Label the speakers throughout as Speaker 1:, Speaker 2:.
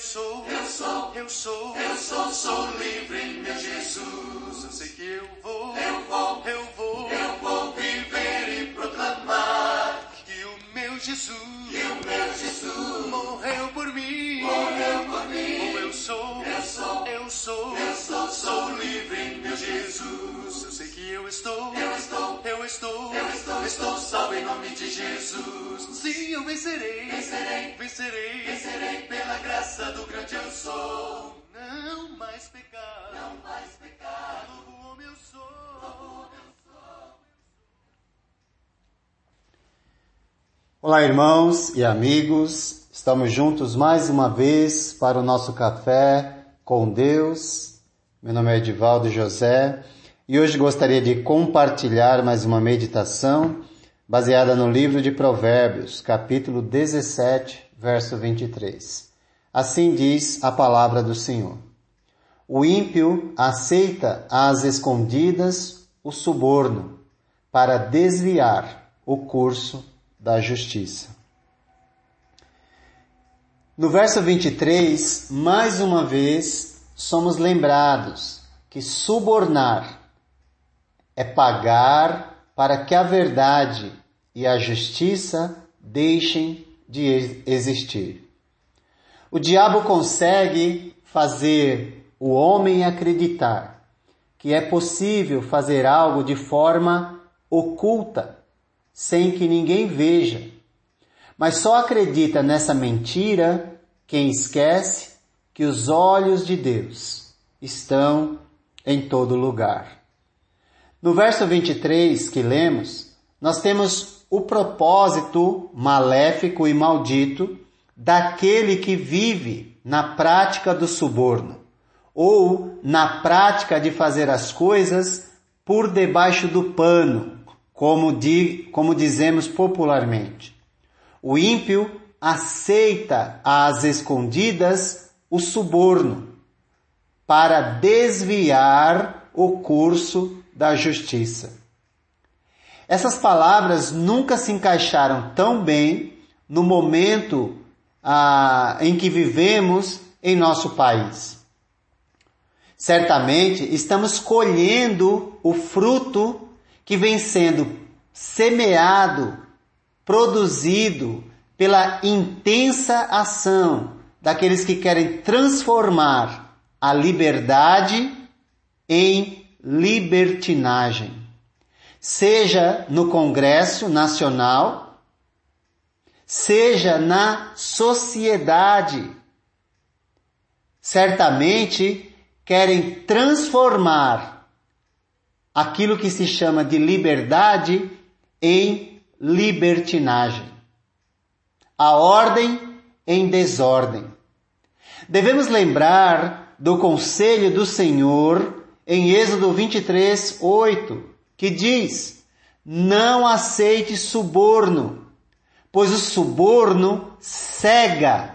Speaker 1: sou, eu sou, eu sou, eu sou, sou livre meu Jesus. Eu sei que eu vou, eu vou, eu vou, eu vou viver e proclamar que o meu Jesus, que o meu Jesus morreu por mim, morreu por mim. Oh, eu sou, eu sou, eu sou, eu sou, sou livre meu Jesus. Eu sei que eu estou, eu estou, eu estou, eu estou, estou salvo em nome de Jesus. Sim, eu vencerei, vencerei, vencerei pela graça do grande eu sou. Não mais pecado, não mais pecado, novo homem eu sou. Novo homem eu sou.
Speaker 2: Olá, irmãos e amigos. Estamos juntos mais uma vez para o nosso café com Deus. Meu nome é Edivaldo José e hoje gostaria de compartilhar mais uma meditação baseada no livro de Provérbios, capítulo 17, verso 23. Assim diz a palavra do Senhor. O ímpio aceita às escondidas o suborno para desviar o curso da justiça. No verso 23, mais uma vez, somos lembrados que subornar é pagar para que a verdade e a justiça deixem de existir. O diabo consegue fazer o homem acreditar que é possível fazer algo de forma oculta, sem que ninguém veja. Mas só acredita nessa mentira quem esquece que os olhos de Deus estão em todo lugar. No verso 23 que lemos, nós temos o propósito maléfico e maldito daquele que vive na prática do suborno ou na prática de fazer as coisas por debaixo do pano, como, di, como dizemos popularmente. O ímpio aceita às escondidas o suborno para desviar o curso da justiça. Essas palavras nunca se encaixaram tão bem no momento ah, em que vivemos em nosso país. Certamente estamos colhendo o fruto que vem sendo semeado, produzido pela intensa ação daqueles que querem transformar a liberdade em libertinagem. Seja no Congresso Nacional, seja na sociedade. Certamente querem transformar aquilo que se chama de liberdade em libertinagem. A ordem em desordem. Devemos lembrar do conselho do Senhor em Êxodo 23, 8, que diz: Não aceite suborno, pois o suborno cega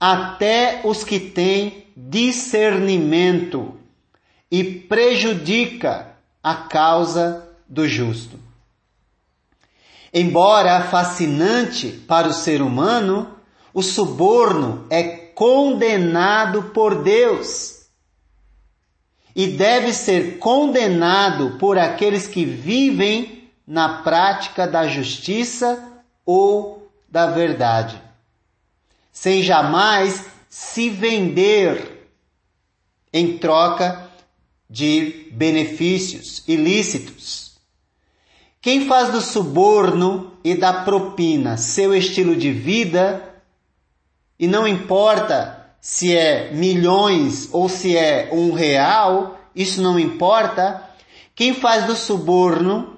Speaker 2: até os que têm discernimento e prejudica a causa do justo. Embora fascinante para o ser humano, o suborno é condenado por Deus e deve ser condenado por aqueles que vivem na prática da justiça ou da verdade, sem jamais se vender em troca de benefícios ilícitos. Quem faz do suborno e da propina seu estilo de vida, e não importa se é milhões ou se é um real, isso não importa. Quem faz do suborno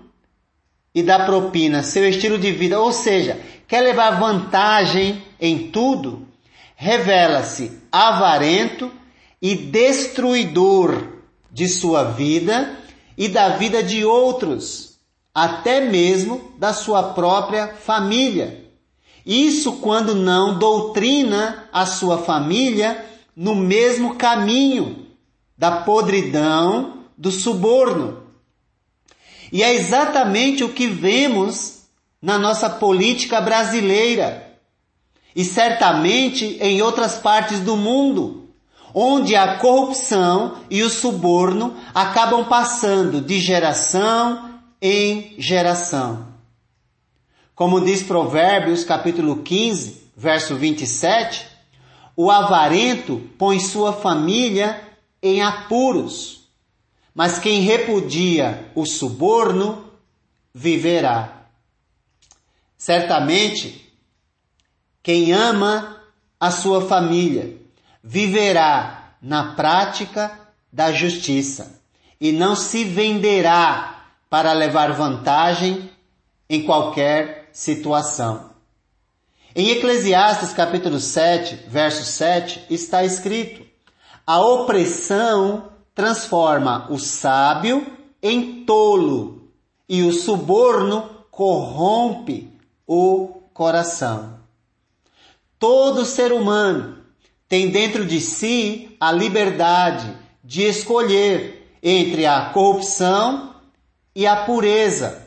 Speaker 2: e da propina seu estilo de vida, ou seja, quer levar vantagem em tudo, revela-se avarento e destruidor de sua vida e da vida de outros, até mesmo da sua própria família. Isso quando não doutrina a sua família no mesmo caminho da podridão, do suborno. E é exatamente o que vemos na nossa política brasileira e certamente em outras partes do mundo, onde a corrupção e o suborno acabam passando de geração em geração. Como diz Provérbios capítulo 15, verso 27, o avarento põe sua família em apuros, mas quem repudia o suborno viverá. Certamente, quem ama a sua família viverá na prática da justiça e não se venderá para levar vantagem em qualquer situação. Em Eclesiastes capítulo 7, verso 7, está escrito: A opressão transforma o sábio em tolo e o suborno corrompe o coração. Todo ser humano tem dentro de si a liberdade de escolher entre a corrupção e a pureza.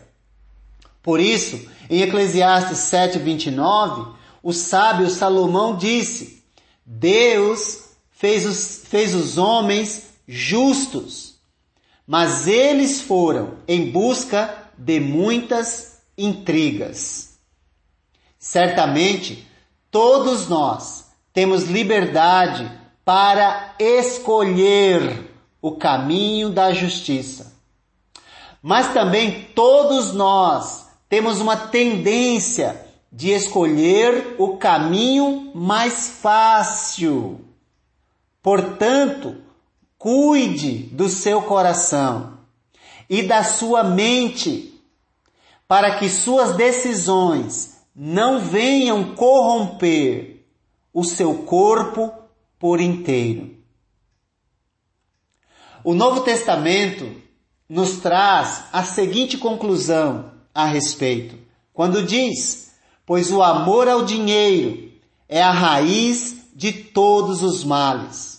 Speaker 2: Por isso, em Eclesiastes 7:29, o sábio Salomão disse: Deus fez os, fez os homens justos, mas eles foram em busca de muitas intrigas. Certamente, Todos nós temos liberdade para escolher o caminho da justiça. Mas também todos nós temos uma tendência de escolher o caminho mais fácil. Portanto, cuide do seu coração e da sua mente para que suas decisões não venham corromper o seu corpo por inteiro. O Novo Testamento nos traz a seguinte conclusão a respeito, quando diz: Pois o amor ao dinheiro é a raiz de todos os males.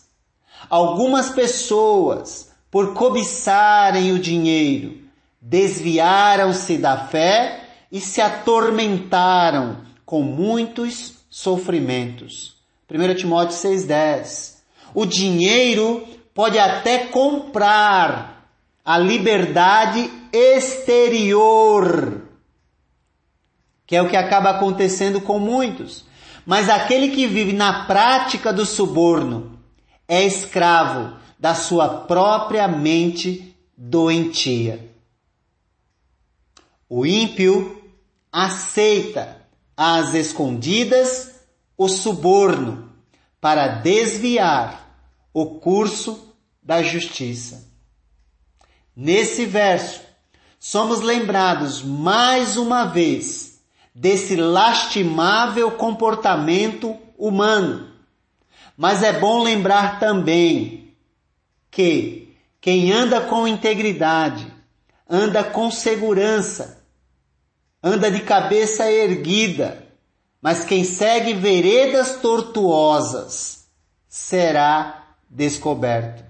Speaker 2: Algumas pessoas, por cobiçarem o dinheiro, desviaram-se da fé e se atormentaram com muitos sofrimentos. 1 Timóteo 6,10. O dinheiro pode até comprar a liberdade exterior, que é o que acaba acontecendo com muitos. Mas aquele que vive na prática do suborno é escravo da sua própria mente doentia. O ímpio aceita às escondidas o suborno para desviar o curso da justiça. Nesse verso, somos lembrados mais uma vez desse lastimável comportamento humano. Mas é bom lembrar também que quem anda com integridade, anda com segurança, anda de cabeça erguida, mas quem segue veredas tortuosas será descoberto.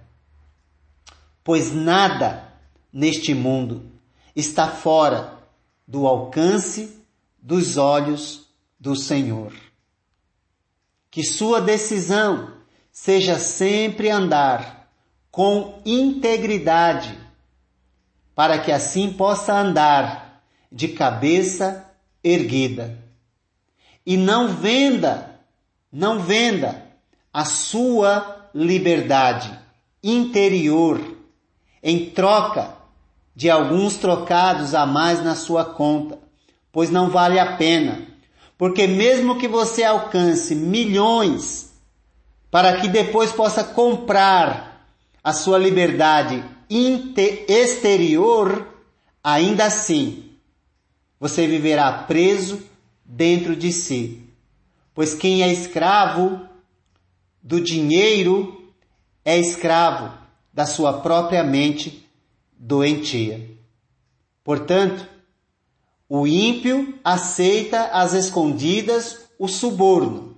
Speaker 2: Pois nada neste mundo está fora do alcance dos olhos do Senhor. Que sua decisão seja sempre andar com integridade, para que assim possa andar de cabeça erguida. E não venda, não venda a sua liberdade interior em troca de alguns trocados a mais na sua conta, pois não vale a pena. Porque mesmo que você alcance milhões para que depois possa comprar a sua liberdade exterior, ainda assim você viverá preso dentro de si. Pois quem é escravo do dinheiro é escravo da sua própria mente doentia. Portanto, o ímpio aceita às escondidas o suborno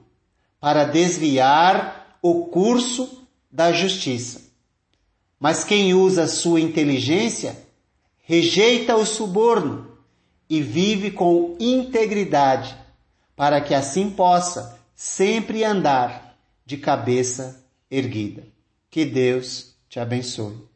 Speaker 2: para desviar o curso da justiça. Mas quem usa sua inteligência rejeita o suborno e vive com integridade, para que assim possa sempre andar de cabeça erguida. Que Deus te abençoe.